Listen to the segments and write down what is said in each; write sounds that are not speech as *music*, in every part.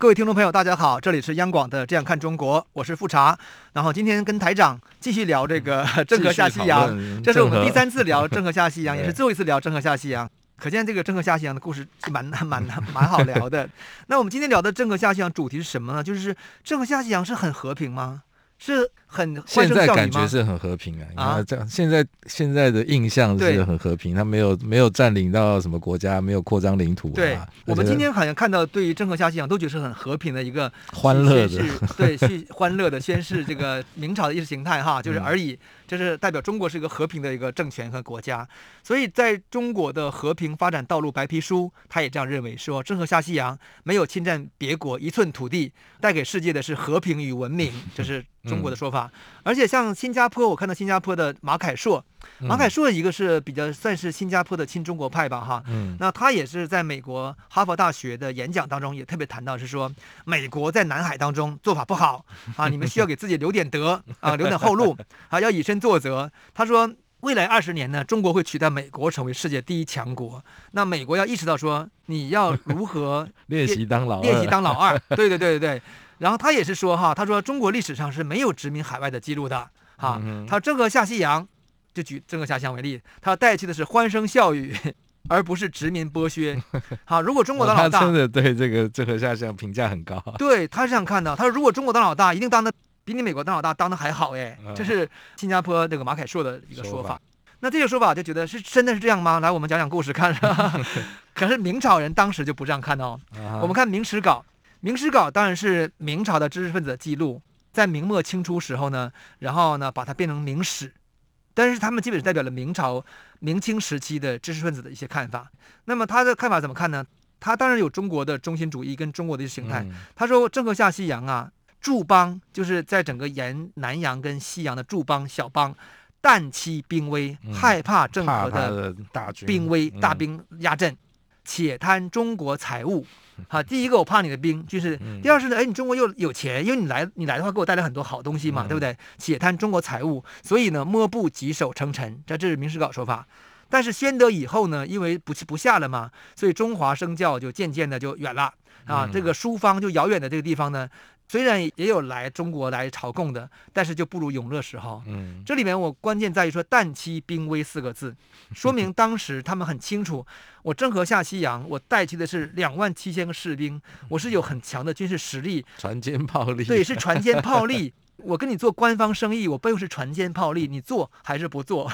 各位听众朋友，大家好，这里是央广的《这样看中国》，我是富察。然后今天跟台长继续聊这个 *laughs* 郑和下西洋，这是我们第三次聊郑和下西洋，*laughs* 也是最后一次聊郑和下西洋。可见这个郑和下西洋的故事蛮蛮蛮，蛮好聊的。*laughs* 那我们今天聊的郑和下西洋主题是什么呢？就是郑和下西洋是很和平吗？是很现在感觉是很和平啊！啊，这样现在现在的印象是很和平，他没有没有占领到什么国家，没有扩张领土啊。对，我们今天好像看到，对于郑和下西洋都觉得是很和平的一个欢乐的，对，去欢乐的宣示这个明朝的意识形态哈，就是而已。就是代表中国是一个和平的一个政权和国家，所以在中国的和平发展道路白皮书，他也这样认为说，郑和下西洋没有侵占别国一寸土地，带给世界的是和平与文明，这是中国的说法。而且像新加坡，我看到新加坡的马凯硕，马凯硕一个是比较算是新加坡的亲中国派吧哈，嗯那他也是在美国哈佛大学的演讲当中也特别谈到是说，美国在南海当中做法不好啊，你们需要给自己留点德啊，留点后路 *laughs* 啊，要以身作则，他说未来二十年呢，中国会取代美国成为世界第一强国。那美国要意识到说，你要如何练习当老练习当老二？对对对对对。然后他也是说哈，他说中国历史上是没有殖民海外的记录的哈。他郑和下西洋，就举郑和下西洋为例，他带去的是欢声笑语，*laughs* 而不是殖民剥削。*laughs* 好，如果中国当老大，他真的对这个郑和下西洋评价很高。对，他是这样看的。他说，如果中国当老大，一定当的。比你美国当老大当的还好哎，这是新加坡那个马凯硕的一个说法。说法那这个说法就觉得是真的是这样吗？来，我们讲讲故事看。*laughs* 可是明朝人当时就不这样看哦。我们看《明史稿》，《明史稿》当然是明朝的知识分子的记录，在明末清初时候呢，然后呢把它变成《明史》，但是他们基本是代表了明朝明清时期的知识分子的一些看法。那么他的看法怎么看呢？他当然有中国的中心主义跟中国的形态。他说郑和下西洋啊。驻邦就是在整个沿南洋跟西洋的驻邦小邦，旦期兵危，害怕郑和的大兵威大兵压阵，且贪中国财物。好，第一个我怕你的兵，就是第二是呢，哎，你中国又有钱，因为你来你来的话给我带来很多好东西嘛，对不对？且贪中国财物，所以呢，摸不及手称臣。这这是明史稿说法。但是宣德以后呢，因为不不下了嘛，所以中华声教就渐渐的就远了啊，这个书方就遥远的这个地方呢。虽然也有来中国来朝贡的，但是就不如永乐时候。嗯，这里面我关键在于说“旦夕兵危”四个字，说明当时他们很清楚，我郑和下西洋，我带去的是两万七千个士兵，我是有很强的军事实力，*laughs* 船坚炮利。对，是船坚炮利。我跟你做官方生意，我背后是船坚炮利，你做还是不做？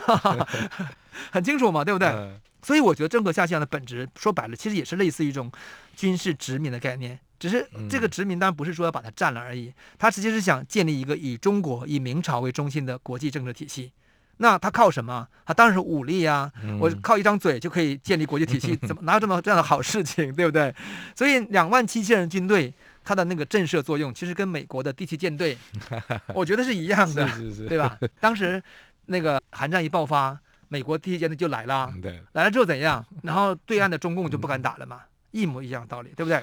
*laughs* 很清楚嘛，对不对？嗯、所以我觉得郑和下西洋的本质，说白了，其实也是类似于一种军事殖民的概念。只是这个殖民当然不是说要把它占了而已，他实际是想建立一个以中国、以明朝为中心的国际政治体系。那他靠什么？他当然是武力呀！我靠一张嘴就可以建立国际体系，怎么 *laughs* 哪有这么这样的好事情，对不对？所以两万七千人军队，它的那个震慑作用，其实跟美国的第七舰队，*laughs* 我觉得是一样的，对吧？*laughs* 当时那个韩战一爆发，美国第七舰队就来了，来了之后怎样？然后对岸的中共就不敢打了嘛。一模一样的道理，对不对？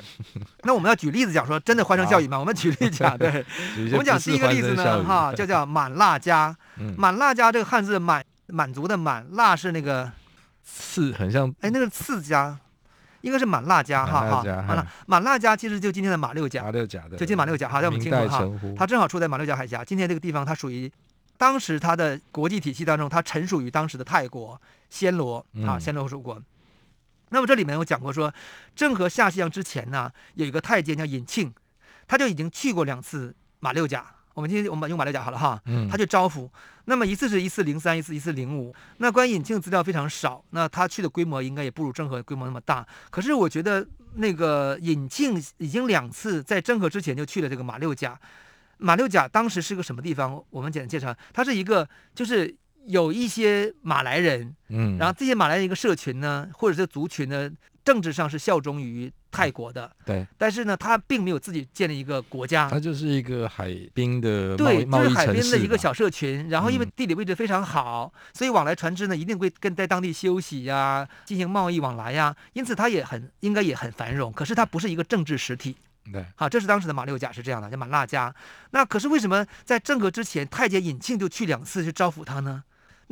那我们要举例子讲说，真的欢声笑语吗？好我们举例讲，对，*laughs* 我们讲第一个例子呢，哈，就叫满辣家。*laughs* 满辣家这个汉字满，满族的满，辣是那个刺，很像，哎，那个刺家，应该是满辣家，哈哈。满腊，满辣家其实就今天的马六甲，马六甲的，就今天马六甲，哈，在我们清楚哈，它正好处在马六甲海峡。今天这个地方，它属于当时它的国际体系当中，它臣属于当时的泰国暹罗啊，暹罗属国。那么这里面我讲过说，郑和下西洋之前呢，有一个太监叫尹庆，他就已经去过两次马六甲。我们今天我们用马六甲好了哈，他去招抚。那么一次是一四零三，一次一四零五。那关于尹庆资料非常少，那他去的规模应该也不如郑和规模那么大。可是我觉得那个尹庆已经两次在郑和之前就去了这个马六甲。马六甲当时是个什么地方？我们简单介绍，它是一个就是。有一些马来人，嗯，然后这些马来人一个社群呢，或者是族群呢，政治上是效忠于泰国的，对，但是呢，他并没有自己建立一个国家，他就是一个海滨的对，就是海边的一个小社群，然后因为地理位置非常好，嗯、所以往来船只呢一定会跟在当地休息呀、啊，进行贸易往来呀、啊，因此它也很应该也很繁荣，可是它不是一个政治实体，对，好，这是当时的马六甲是这样的，叫马腊迦，那可是为什么在郑和之前，太监尹庆就去两次去招抚他呢？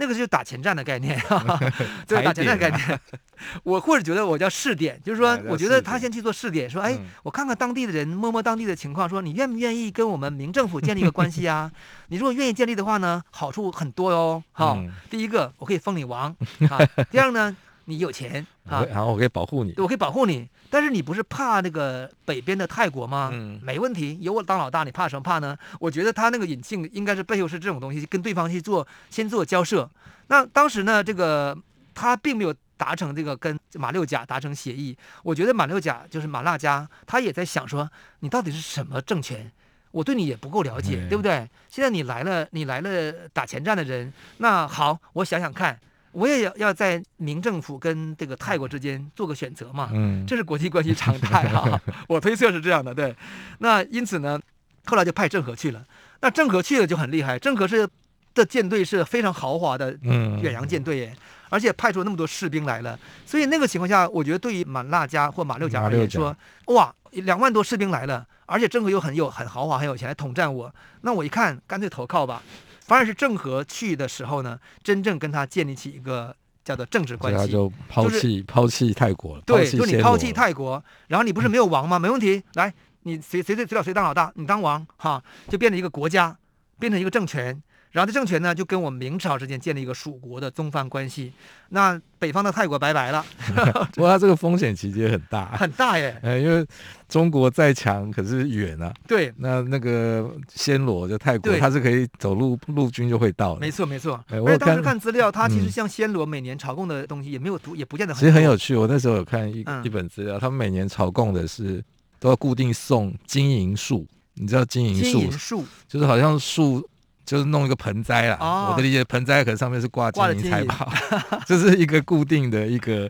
那个就是打前站的概念，*laughs* 对，打前站的概念。*laughs* 我或者觉得我叫试点，就是说，我觉得他先去做试点，说，哎，我看看当地的人，摸摸当地的情况，说你愿不愿意跟我们明政府建立一个关系啊？*laughs* 你如果愿意建立的话呢，好处很多哟。好，第一个我可以封你王啊，第二呢。你有钱啊，然后我可以保护你，我可以保护你。但是你不是怕那个北边的泰国吗？嗯，没问题，有我当老大，你怕什么怕呢？我觉得他那个隐性应该是背后是这种东西，跟对方去做先做交涉。那当时呢，这个他并没有达成这个跟马六甲达成协议。我觉得马六甲就是马腊迦，他也在想说，你到底是什么政权？我对你也不够了解，嗯、对不对？现在你来了，你来了打前站的人，那好，我想想看。我也要要在明政府跟这个泰国之间做个选择嘛，嗯，这是国际关系常态哈。*laughs* 我推测是这样的，对。那因此呢，后来就派郑和去了。那郑和去了就很厉害，郑和是的舰队是非常豪华的远洋舰队耶，而且派出那么多士兵来了。所以那个情况下，我觉得对于满腊家或马六甲而言说，哇，两万多士兵来了，而且郑和又很有很豪华很有钱来统战我，那我一看干脆投靠吧。反而是郑和去的时候呢，真正跟他建立起一个叫做政治关系，他就抛弃、就是、抛弃泰国了。对，就你抛弃泰国，然后你不是没有王吗？没问题，来，你谁谁谁谁谁当老大，你当王哈，就变成一个国家，变成一个政权。然后这政权呢，就跟我们明朝之间建立一个蜀国的宗藩关系。那北方的泰国拜拜了。*laughs* 不过它这个风险其实也很大，*laughs* 很大耶。呃，因为中国再强，可是远啊。对。那那个暹罗就泰国，它是可以走路陆军就会到的。没错没错。而且当时看资料，它其实像暹罗每年朝贡的东西也没有读，也不见得很。其实很有趣，我那时候有看一一本资料，他们每年朝贡的是都要固定送金银树，你知道金银树？金银树就是好像树。就是弄一个盆栽啦，哦、我的理解，盆栽可能上面是挂金银财宝，*laughs* 这是一个固定的一个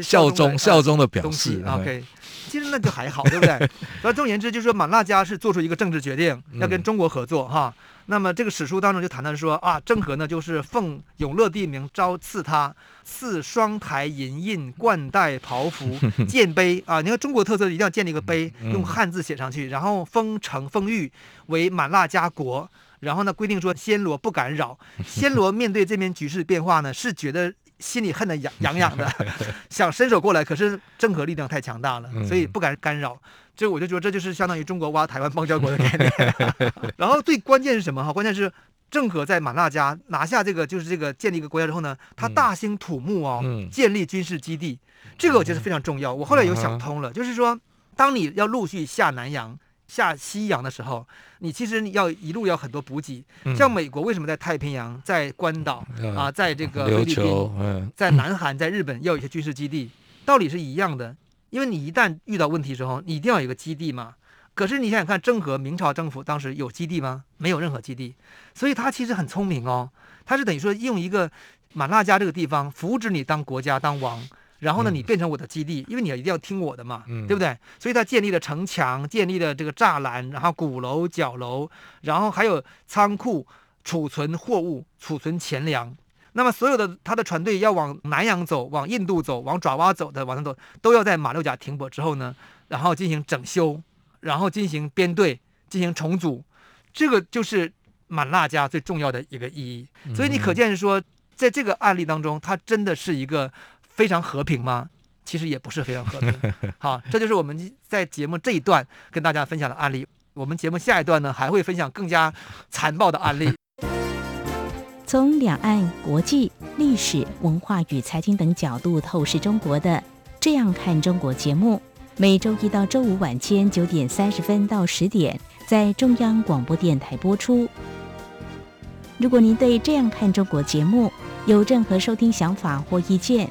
效忠效忠的表示。OK，其实那就还好，对不对？*laughs* 所以总而言之，就是说马腊家是做出一个政治决定，要跟中国合作哈。嗯、那么这个史书当中就谈到说啊，郑和呢就是奉永乐帝名召赐他赐双台银印冠带袍服 *laughs* 建碑啊。你看中国特色一定要建立一个碑，用汉字写上去，然后封城封域为满腊家国。然后呢，规定说暹罗不敢扰。*laughs* 暹罗面对这边局势变化呢，是觉得心里恨得痒痒痒的，*laughs* 想伸手过来，可是郑和力量太强大了，所以不敢干扰。这我就觉得这就是相当于中国挖台湾邦交国的概念。*laughs* 然后最关键是什么？哈，关键是郑和在马那加拿下这个，就是这个建立一个国家之后呢，他大兴土木哦，建立军事基地，这个我觉得非常重要。我后来有想通了，就是说，当你要陆续下南洋。下西洋的时候，你其实要一路要很多补给。像美国为什么在太平洋、在关岛啊，在这个菲律宾、在南韩、在日本要有一些军事基地，道理是一样的。因为你一旦遇到问题之后，你一定要有一个基地嘛。可是你想想看，郑和明朝政府当时有基地吗？没有任何基地，所以他其实很聪明哦。他是等于说用一个马拉加这个地方扶植你当国家当王。然后呢，你变成我的基地，因为你要一定要听我的嘛，对不对？所以他建立了城墙，建立了这个栅栏，然后鼓楼、角楼，然后还有仓库储存货物、储存钱粮。那么所有的他的船队要往南洋走、往印度走、往爪哇走的往上走，都要在马六甲停泊之后呢，然后进行整修，然后进行编队、进行重组。这个就是满腊家最重要的一个意义。所以你可见是说，在这个案例当中，它真的是一个。非常和平吗？其实也不是非常和平。*laughs* 好，这就是我们在节目这一段跟大家分享的案例。我们节目下一段呢，还会分享更加残暴的案例。从两岸、国际、历史、文化与财经等角度透视中国的《这样看中国》节目，每周一到周五晚间九点三十分到十点在中央广播电台播出。如果您对《这样看中国》节目有任何收听想法或意见，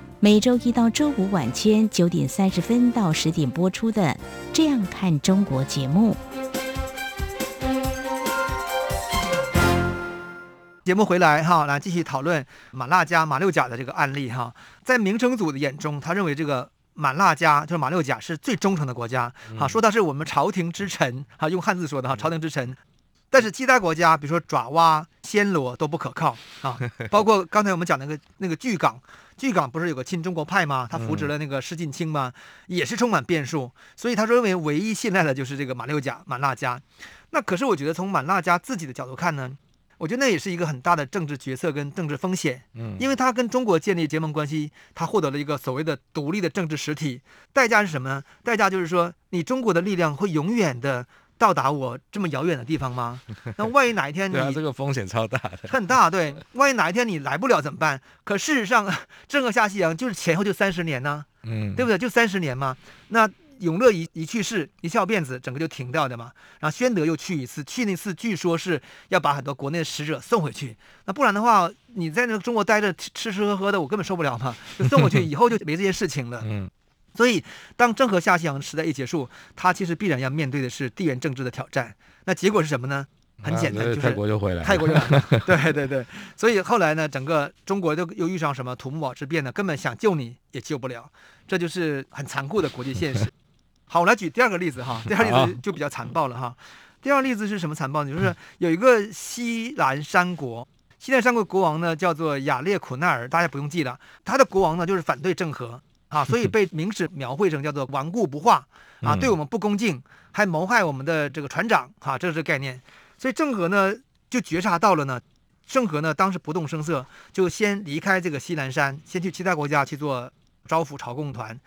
每周一到周五晚间九点三十分到十点播出的《这样看中国》节目。节目回来哈，来继续讨论满腊家马六甲的这个案例哈。在明成祖的眼中，他认为这个满腊家就是马六甲是最忠诚的国家，哈，说他是我们朝廷之臣，哈，用汉字说的哈，朝廷之臣。但是其他国家，比如说爪哇、暹罗都不可靠啊，*laughs* 包括刚才我们讲那个那个巨港，巨港不是有个亲中国派吗？他扶植了那个施晋清吗？也是充满变数。所以他认为唯一信赖的就是这个马六甲满腊加。那可是我觉得从满腊加自己的角度看呢，我觉得那也是一个很大的政治决策跟政治风险。嗯，因为他跟中国建立结盟关系，他获得了一个所谓的独立的政治实体，代价是什么呢？代价就是说你中国的力量会永远的。到达我这么遥远的地方吗？*laughs* 那万一哪一天你，啊，这个风险超大的，很大。对，万一哪一天你来不了怎么办？可事实上，*laughs* 郑和下西洋就是前后就三十年呢，嗯，对不对？就三十年嘛。那永乐一一去世，一翘辫子，整个就停掉的嘛。然后宣德又去一次，去那次据说是要把很多国内的使者送回去。那不然的话，你在那个中国待着吃吃喝喝的，我根本受不了嘛。就送回去 *laughs* 以后就没这些事情了。嗯。所以，当郑和下西洋时代一结束，他其实必然要面对的是地缘政治的挑战。那结果是什么呢？很简单，就是泰国就回来了。泰国就来了。*laughs* 对对对。所以后来呢，整个中国就又遇上什么土木堡之变呢？根本想救你也救不了。这就是很残酷的国际现实。*laughs* 好，我来举第二个例子哈。第二个例子就比较残暴了哈。第二个例子是什么残暴呢？就是有一个西兰山国，西兰山国国王呢叫做雅列苦奈尔，大家不用记了。他的国王呢就是反对郑和。啊，所以 *laughs* 被明史描绘成叫做顽固不化啊，对我们不恭敬，还谋害我们的这个船长啊，这是概念。所以郑和呢就觉察到了呢，郑和呢当时不动声色，就先离开这个西兰山，先去其他国家去做招抚朝贡团。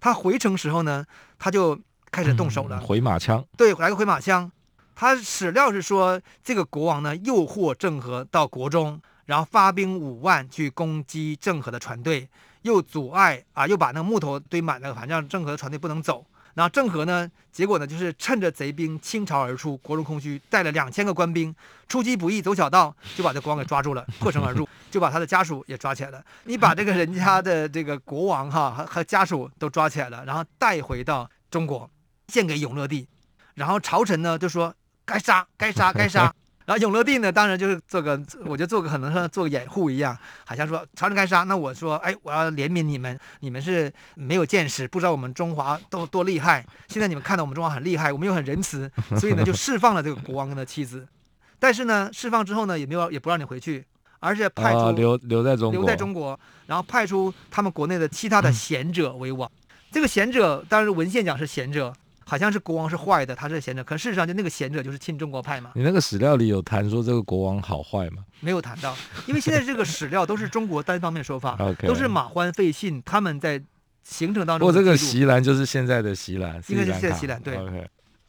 他回城时候呢，他就开始动手了，嗯、回马枪。对，来个回马枪。他史料是说，这个国王呢诱惑郑和到国中，然后发兵五万去攻击郑和的船队。又阻碍啊，又把那个木头堆满了，反正让郑和的船队不能走。然后郑和呢，结果呢，就是趁着贼兵倾巢而出，国中空虚，带了两千个官兵，出其不意走小道，就把这国王给抓住了，破城而入，*laughs* 就把他的家属也抓起来了。你把这个人家的这个国王哈和和家属都抓起来了，然后带回到中国，献给永乐帝。然后朝臣呢就说该杀，该杀，该杀。然后永乐帝呢，当然就是做个，我觉得做个可能是做个掩护一样，好像说朝臣该杀，那我说，哎，我要怜悯你们，你们是没有见识，不知道我们中华多多厉害。现在你们看到我们中华很厉害，我们又很仁慈，所以呢就释放了这个国王跟他妻子。但是呢，释放之后呢，也没有也不让你回去，而且派出、啊、留留在中国，留在中国，然后派出他们国内的其他的贤者为王。这个贤者当然文献讲是贤者。好像是国王是坏的，他是贤者，可事实上就那个贤者就是亲中国派嘛。你那个史料里有谈说这个国王好坏吗？没有谈到，因为现在这个史料都是中国单方面说法. *laughs* 都是马欢、费信他们在行程当中。不过这个席兰就是现在的席兰，应该是现在席兰对。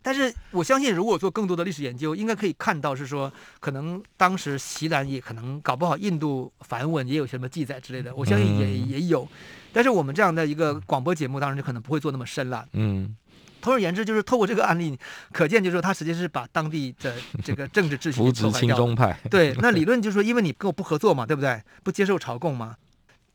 但是我相信，如果做更多的历史研究，应该可以看到是说，可能当时席兰也可能搞不好印度梵文也有什么记载之类的，我相信也、嗯、也有。但是我们这样的一个广播节目，当然就可能不会做那么深了。嗯。总而言之，就是透过这个案例，可见就是说，他实际是把当地的这个政治秩序扶植亲中派。对，*laughs* 那理论就是说，因为你跟我不合作嘛，对不对？不接受朝贡嘛。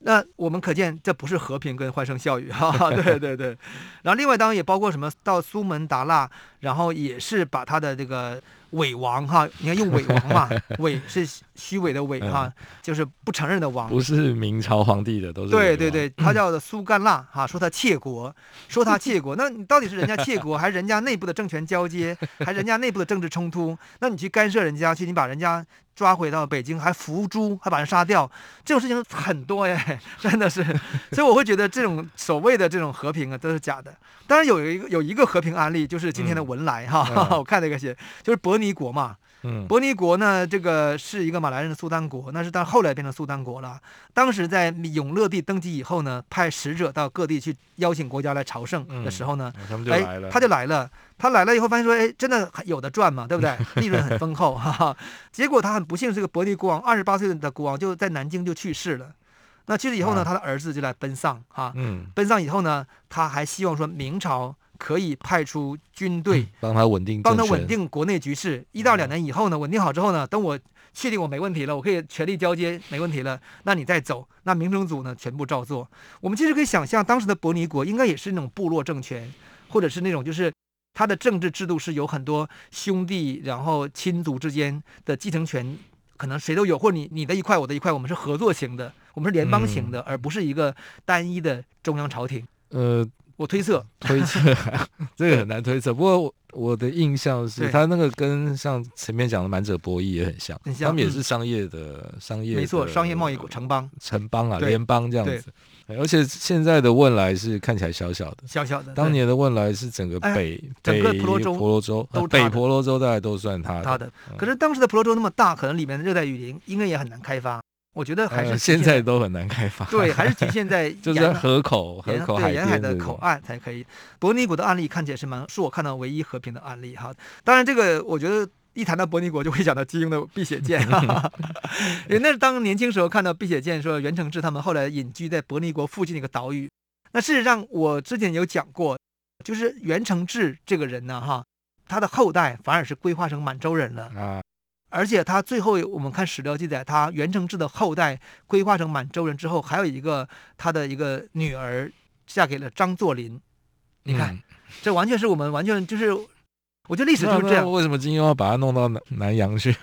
那我们可见这不是和平跟欢声笑语哈。对对对。然后另外当然也包括什么到苏门答腊，然后也是把他的这个。伪王哈，你看用伪王嘛，*laughs* 伪是虚伪的伪哈，就是不承认的王，不是明朝皇帝的，都是对对对，他叫做苏干腊哈，说他窃国，说他窃国，*laughs* 那你到底是人家窃国，还是人家内部的政权交接，还是人家内部的政治冲突？那你去干涉人家去，你把人家抓回到北京，还伏诛，还把人杀掉，这种事情很多耶，*laughs* 真的是，所以我会觉得这种所谓的这种和平啊，都是假的。当然有一个有一个和平案例，就是今天的文莱哈，嗯、*laughs* 我看那个写，就是伯尼国嘛。嗯，伯尼国呢，这个是一个马来人的苏丹国，那是到后来变成苏丹国了。当时在永乐帝登基以后呢，派使者到各地去邀请国家来朝圣的时候呢，嗯、他哎，他就来了。他来了以后发现说，哎，真的有的赚嘛，对不对？*laughs* 利润很丰厚，哈哈。结果他很不幸，这个伯尼国王二十八岁的国王就在南京就去世了。那去世以后呢，他的儿子就来奔丧哈。嗯，奔丧以后呢，他还希望说明朝可以派出军队帮他稳定，帮他稳定国内局势。一到两年以后呢，稳定好之后呢，等我确定我没问题了，我可以权力交接没问题了，那你再走。那明成祖呢，全部照做。我们其实可以想象，当时的伯尼国应该也是那种部落政权，或者是那种就是他的政治制度是有很多兄弟，然后亲族之间的继承权。可能谁都有，或者你你的一块，我的一块，我们是合作型的，我们是联邦型的，嗯、而不是一个单一的中央朝廷。呃，我推测，推测。*laughs* 这个很难推测。不过我，我的印象是，他那个跟像前面讲的满者博弈也很像，很像，他们也是商业的、嗯、商业，没错，商业贸易城邦，城邦啊，联邦这样子。而且现在的汶莱是看起来小小的，小小的。当年的汶莱是整个北、哎、整个婆罗洲，婆罗洲都北婆罗洲大概都算它的。它的，可是当时的婆罗洲那么大，可能里面的热带雨林应该也很难开发。我觉得还是、呃、现在都很难开发。对，还是局限在 *laughs* 就是在河口、河口海沿海的口岸才可以。伯尼国的案例看起来是蛮，是我看到唯一和平的案例哈。当然，这个我觉得。一谈到伯尼国，就会想到金庸的《碧血剑》哈，因为那是当年轻时候看到《碧血剑》，说袁承志他们后来隐居在伯尼国附近的一个岛屿。那事实上，我之前有讲过，就是袁承志这个人呢，哈，他的后代反而是规划成满洲人了啊。而且他最后我们看史料记载，他袁承志的后代规划成满洲人之后，还有一个他的一个女儿嫁给了张作霖。你看，这完全是我们完全就是。我觉得历史就是这样。为什么金庸要把他弄到南南洋去？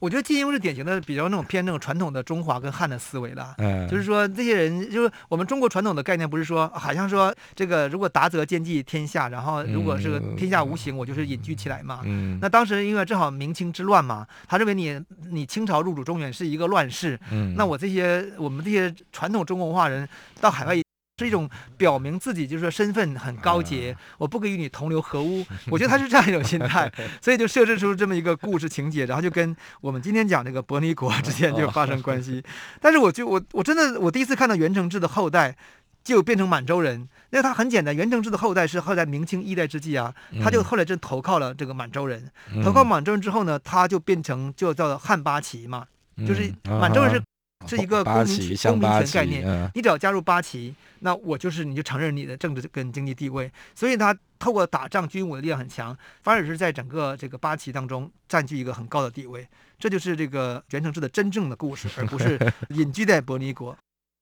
我觉得金庸是典型的比较那种偏那种传统的中华跟汉的思维了。嗯，就是说这些人，就是我们中国传统的概念，不是说好像说这个如果达则兼济天下，然后如果是天下无形，我就是隐居起来嘛。嗯。那当时因为正好明清之乱嘛，他认为你你清朝入主中原是一个乱世。嗯。那我这些我们这些传统中国文化人到海外。是一种表明自己就是说身份很高洁，我不可以与你同流合污。*laughs* 我觉得他是这样一种心态，所以就设置出这么一个故事情节，然后就跟我们今天讲这个伯尼国之间就发生关系。*laughs* 但是我就我我真的我第一次看到袁承志的后代就变成满洲人，那他很简单，袁承志的后代是后来明清一代之际啊，他就后来就投靠了这个满洲人，投靠满洲人之后呢，他就变成就叫做汉八旗嘛，就是满洲人是。是一个公民公民权概念，嗯、你只要加入八旗，那我就是你就承认你的政治跟经济地位。所以他透过打仗军武的力量很强，反而是在整个这个八旗当中占据一个很高的地位。这就是这个袁承志的真正的故事，而不是 *laughs* 隐居在伯尼国。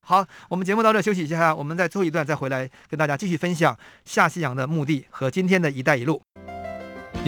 好，我们节目到这休息一下，我们在最后一段再回来跟大家继续分享下西洋的目的和今天的一带一路。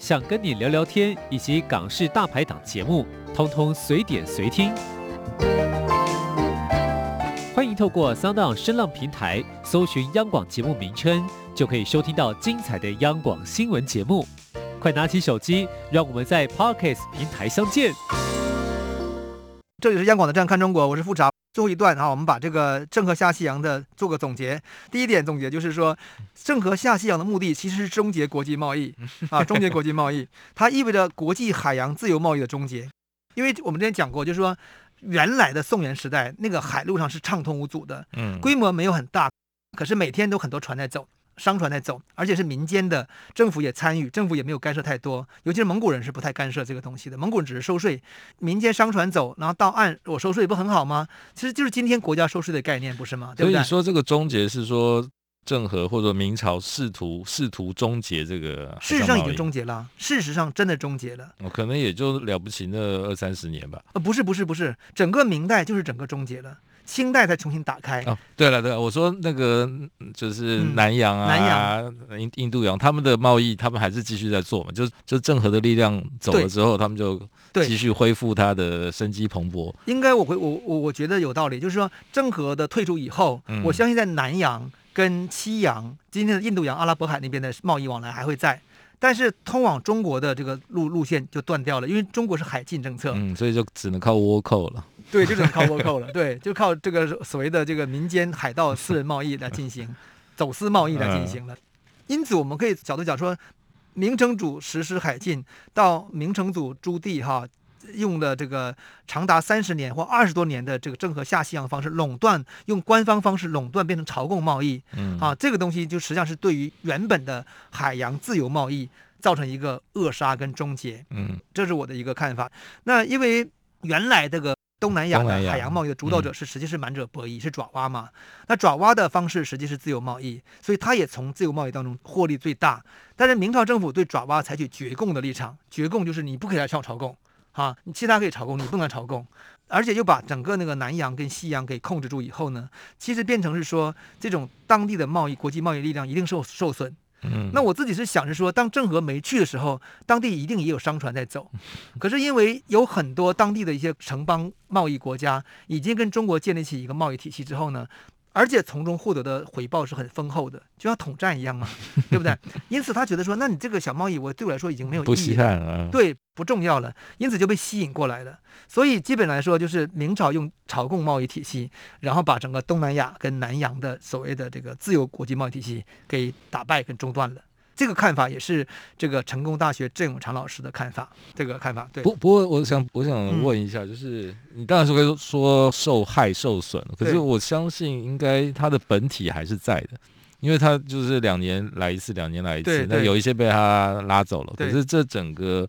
想跟你聊聊天，以及港式大排档节目，通通随点随听。欢迎透过 SoundOn 声浪平台搜寻央广节目名称，就可以收听到精彩的央广新闻节目。快拿起手机，让我们在 Podcast 平台相见。这里是央广的《这样看中国》，我是富察。最后一段啊，我们把这个郑和下西洋的做个总结。第一点总结就是说，郑和下西洋的目的其实是终结国际贸易 *laughs* 啊，终结国际贸易，它意味着国际海洋自由贸易的终结。因为我们之前讲过，就是说原来的宋元时代那个海路上是畅通无阻的，嗯，规模没有很大，可是每天都很多船在走。商船在走，而且是民间的，政府也参与，政府也没有干涉太多。尤其是蒙古人是不太干涉这个东西的，蒙古人只是收税。民间商船走，然后到岸，我收税不很好吗？其实就是今天国家收税的概念，不是吗？对不对？所以你说这个终结是说郑和或者明朝试图试图终结这个，事实上已经终结了，事实上真的终结了。可能也就了不起那二三十年吧。呃，不是不是不是，整个明代就是整个终结了。清代才重新打开。哦，对了对了，我说那个就是南洋啊，南洋、印印度洋，他们的贸易他们还是继续在做嘛，就就郑和的力量走了之后，他们就继续恢复他的生机蓬勃。应该我会我我我觉得有道理，就是说郑和的退出以后，嗯、我相信在南洋跟西洋，今天的印度洋、阿拉伯海那边的贸易往来还会在，但是通往中国的这个路路线就断掉了，因为中国是海禁政策，嗯，所以就只能靠倭寇了。对，就只能靠倭寇了。对，就靠这个所谓的这个民间海盗私人贸易来进行走私贸易来进行了。因此，我们可以角度讲说，明成祖实施海禁到明成祖朱棣哈。用的这个长达三十年或二十多年的这个郑和下西洋方式垄断，用官方方式垄断变成朝贡贸易，嗯，啊，这个东西就实际上是对于原本的海洋自由贸易造成一个扼杀跟终结，嗯，这是我的一个看法。那因为原来这个东南亚的海洋贸易的主导者是实际是满者博弈，是爪哇嘛，那爪哇的方式实际是自由贸易，所以它也从自由贸易当中获利最大。但是明朝政府对爪哇采取绝供的立场，绝供就是你不可以来向我朝贡。啊，你其他可以朝贡，你不能朝贡，而且又把整个那个南洋跟西洋给控制住以后呢，其实变成是说这种当地的贸易、国际贸易力量一定受受损。嗯，那我自己是想着说，当郑和没去的时候，当地一定也有商船在走，*laughs* 可是因为有很多当地的一些城邦贸易国家已经跟中国建立起一个贸易体系之后呢。而且从中获得的回报是很丰厚的，就像统战一样嘛，*laughs* 对不对？因此他觉得说，那你这个小贸易，我对我来说已经没有意义了，对，不重要了，因此就被吸引过来了。所以基本来说，就是明朝用朝贡贸易体系，然后把整个东南亚跟南洋的所谓的这个自由国际贸易体系给打败跟中断了。这个看法也是这个成功大学郑永长老师的看法。这个看法对。不不过，我想我想问一下，就是、嗯、你当然是会说受害受损，可是我相信应该它的本体还是在的，因为它就是两年来一次，两年来一次，那有一些被他拉走了，可是这整个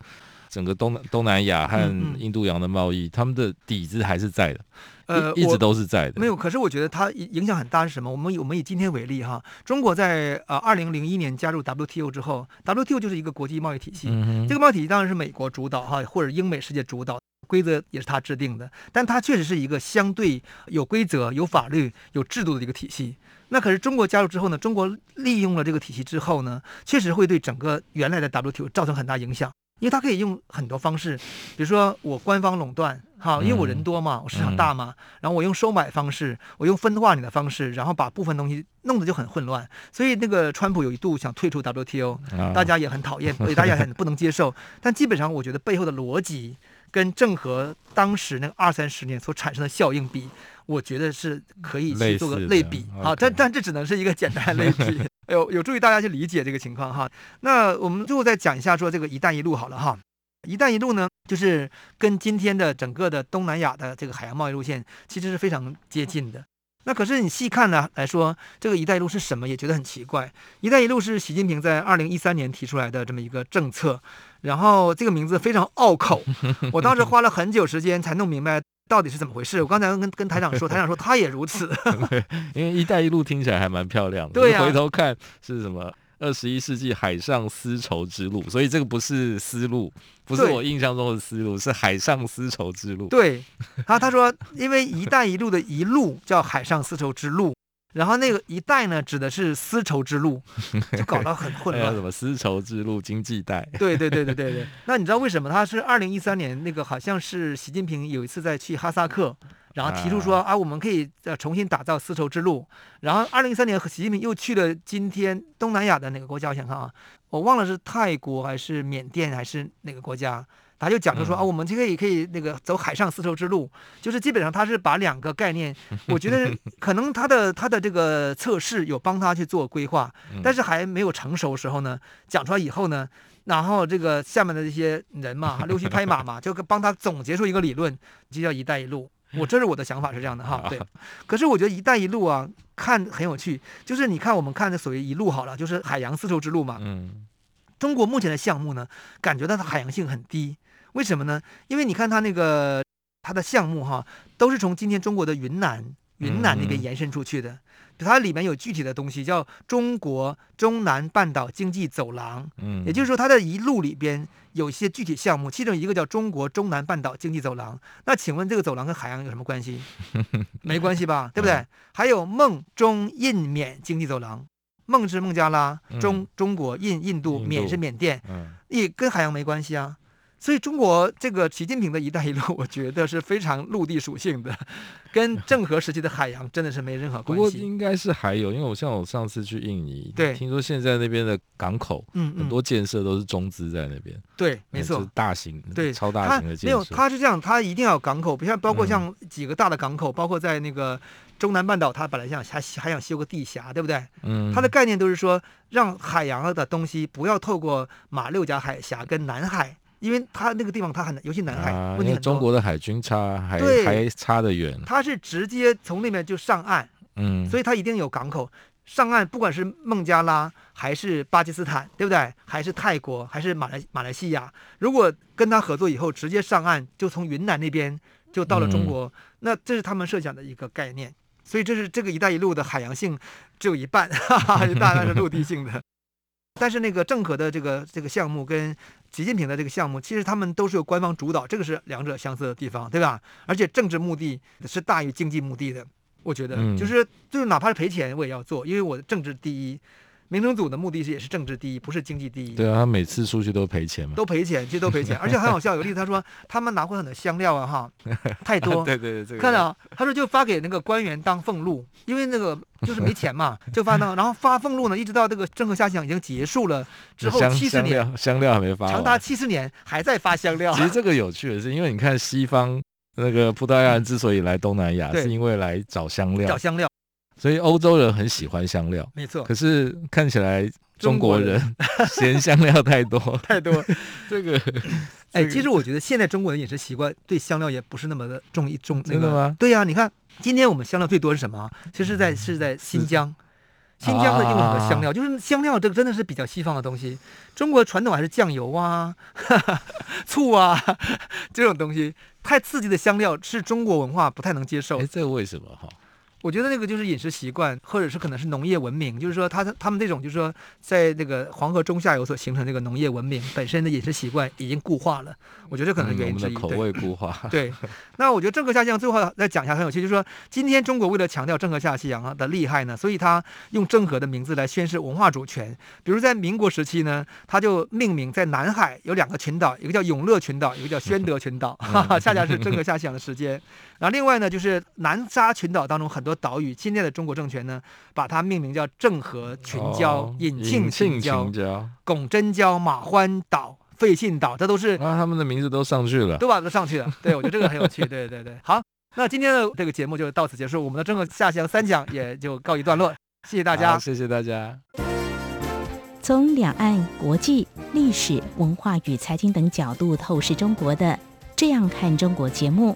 整个东东南亚和印度洋的贸易，他、嗯、们的底子还是在的。呃，一直都是在的。没有，可是我觉得它影响很大是什么？我们我们以今天为例哈，中国在呃二零零一年加入 WTO 之后，WTO 就是一个国际贸易体系。嗯、这个贸易体系当然是美国主导哈，或者英美世界主导，规则也是他制定的。但它确实是一个相对有规则、有法律、有制度的一个体系。那可是中国加入之后呢？中国利用了这个体系之后呢，确实会对整个原来的 WTO 造成很大影响。因为它可以用很多方式，比如说我官方垄断，哈，因为我人多嘛，我市场大嘛，然后我用收买方式，我用分化你的方式，然后把部分东西弄得就很混乱。所以那个川普有一度想退出 WTO，大家也很讨厌，*laughs* 所以大家很不能接受。但基本上我觉得背后的逻辑跟郑和当时那个二三十年所产生的效应比，我觉得是可以去做个类比。好，但但这只能是一个简单的类比。*laughs* 有有助于大家去理解这个情况哈。那我们最后再讲一下说这个“一带一路”好了哈。“一带一路”呢，就是跟今天的整个的东南亚的这个海洋贸易路线其实是非常接近的。那可是你细看呢来说，这个“一带一路”是什么，也觉得很奇怪。“一带一路”是习近平在二零一三年提出来的这么一个政策，然后这个名字非常拗口，*laughs* 我当时花了很久时间才弄明白。到底是怎么回事？我刚才跟跟台长说，*laughs* 台长说他也如此。*laughs* 因为“一带一路”听起来还蛮漂亮的。对、啊。回头看是什么？二十一世纪海上丝绸之路，所以这个不是丝路，不是我印象中的丝路，是海上丝绸之路。对。然后他说，因为“一带一路”的一路叫海上丝绸之路。然后那个一带呢，指的是丝绸之路，*laughs* 就搞得很混乱。什么丝绸之路经济带？对对对对对对。*laughs* 那你知道为什么？他是二零一三年那个，好像是习近平有一次在去哈萨克，然后提出说啊，我们可以呃重新打造丝绸之路。然后二零一三年和习近平又去了今天东南亚的哪个国家？我想看啊，我忘了是泰国还是缅甸还是哪个国家。他就讲就说啊，我们就可以可以那个走海上丝绸之路，就是基本上他是把两个概念，*laughs* 我觉得可能他的他的这个测试有帮他去做规划，但是还没有成熟时候呢，讲出来以后呢，然后这个下面的这些人嘛，*laughs* 溜须拍马嘛，就帮他总结出一个理论，就叫“一带一路”。我这是我的想法是这样的哈，对。可是我觉得“一带一路”啊，看很有趣，就是你看我们看的所谓“一路”好了，就是海洋丝绸之路嘛。嗯。中国目前的项目呢，感觉到它的海洋性很低。为什么呢？因为你看它那个它的项目哈，都是从今天中国的云南云南那边延伸出去的。它里面有具体的东西，叫中国中南半岛经济走廊。嗯，也就是说，它的一路里边有一些具体项目，其中一个叫中国中南半岛经济走廊。那请问这个走廊跟海洋有什么关系？*laughs* 没关系吧？对不对？还有孟中印缅经济走廊，孟是孟加拉，中中国印印度，缅是缅甸，也跟海洋没关系啊。所以中国这个习近平的一带一路，我觉得是非常陆地属性的，跟 *laughs* 郑和时期的海洋真的是没任何关系。不过应该是还有，因为我像我上次去印尼，对，听说现在那边的港口，嗯，很多建设都是中资在那边。对，没错，大型，对，超大型的建设。没有，它是这样，它一定要有港口，不像包括像几个大的港口，嗯、包括在那个中南半岛，它本来想还还想修个地峡，对不对？嗯，它的概念都是说，让海洋的东西不要透过马六甲海峡跟南海。因为它那个地方它很，尤其南海，啊、问题中国的海军差还还差得远。它是直接从那边就上岸，嗯，所以它一定有港口上岸，不管是孟加拉还是巴基斯坦，对不对？还是泰国，还是马来马来西亚，如果跟他合作以后直接上岸，就从云南那边就到了中国，嗯、那这是他们设想的一个概念。所以这是这个“一带一路”的海洋性只有一半，哈哈，大半是陆地性的。*laughs* 但是那个郑和的这个这个项目跟习近平的这个项目，其实他们都是由官方主导，这个是两者相似的地方，对吧？而且政治目的是大于经济目的的，我觉得，就是就是哪怕是赔钱我也要做，因为我的政治第一。民政组的目的是也是政治第一，不是经济第一。对啊，他每次出去都赔钱嘛。都赔钱，其实都赔钱，*laughs* 而且很好笑。有个例子，他说他们拿回很多香料啊，哈，*laughs* 太多。对对对，这个、看到他说就发给那个官员当俸禄，因为那个就是没钱嘛，*laughs* 就发到，然后发俸禄呢，一直到这个郑和下西洋已经结束了之后七十年，香料，香料还没发，长达七十年还在发香料。其实这个有趣的是，因为你看西方那个葡萄牙人之所以来东南亚，是因为来找香料，找香料，所以欧洲人很喜欢香料，没错。可是看起来。中国人 *laughs* 嫌香料太多太多，这个哎，其实我觉得现在中国人饮食习惯对香料也不是那么的重一重那个。真的吗？对呀，你看今天我们香料最多是什么？其实是在是在新疆，新疆的用很多香料，就是香料这个真的是比较西方的东西。中国传统还是酱油啊、*laughs* 醋啊 *laughs* 这种东西，太刺激的香料是中国文化不太能接受。哎，这为什么哈？我觉得那个就是饮食习惯，或者是可能是农业文明，就是说他他们这种就是说在那个黄河中下游所形成这个农业文明本身的饮食习惯已经固化了。我觉得这可能原因之一。嗯、口味固化。对。*laughs* 对，那我觉得郑和下西洋最后再讲一下很有趣，就是说今天中国为了强调郑和下西洋的厉害呢，所以他用郑和的名字来宣示文化主权。比如在民国时期呢，他就命名在南海有两个群岛，一个叫永乐群岛，一个叫宣德群岛，*laughs* 哈哈，恰恰是郑和下西洋的时间。然后另外呢，就是南沙群岛当中很多岛屿，今天的中国政权呢，把它命名叫郑和群礁、引庆群礁、巩真礁、马欢岛、费信岛，这都是啊，他们的名字都上去了，都把它上去了。对，我觉得这个很有趣。对对对，好，那今天的这个节目就到此结束，我们的郑和下西洋三讲也就告一段落。谢谢大家，谢谢大家。从两岸、国际、历史文化与财经等角度透视中国的《这样看中国》节目。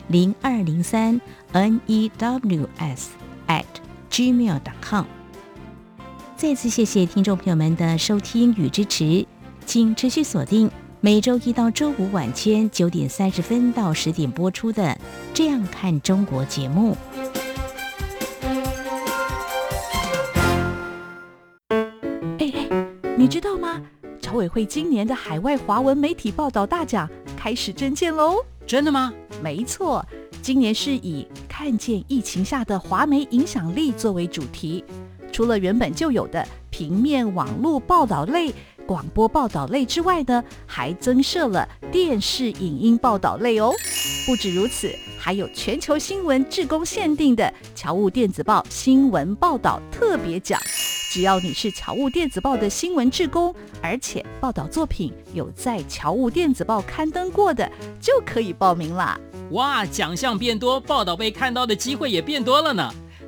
零二零三。news at gmail.com。再次谢谢听众朋友们的收听与支持，请持续锁定每周一到周五晚间九点三十分到十点播出的《这样看中国》节目。哎哎，你知道吗？侨委会今年的海外华文媒体报道大奖开始征件喽！真的吗？没错。今年是以看见疫情下的华媒影响力作为主题，除了原本就有的平面、网络报道类、广播报道类之外呢，还增设了电视影音报道类哦。不止如此，还有全球新闻志工限定的侨务电子报新闻报道特别奖。只要你是侨务电子报的新闻志工，而且报道作品有在侨务电子报刊登过的，就可以报名啦。哇，奖项变多，报道被看到的机会也变多了呢。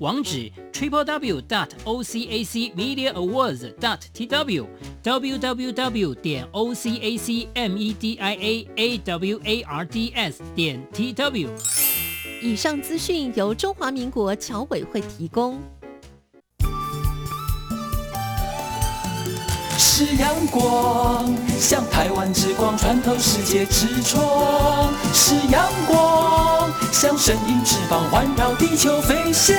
网址 triple w dot o c a c media awards dot t w w w w 点 o c a c m e d i a a w a r d s 点 t w。以上资讯由中华民国侨委会提供。是阳光，像台湾之光穿透世界之窗；是阳光，像神鹰翅膀环绕地球飞翔。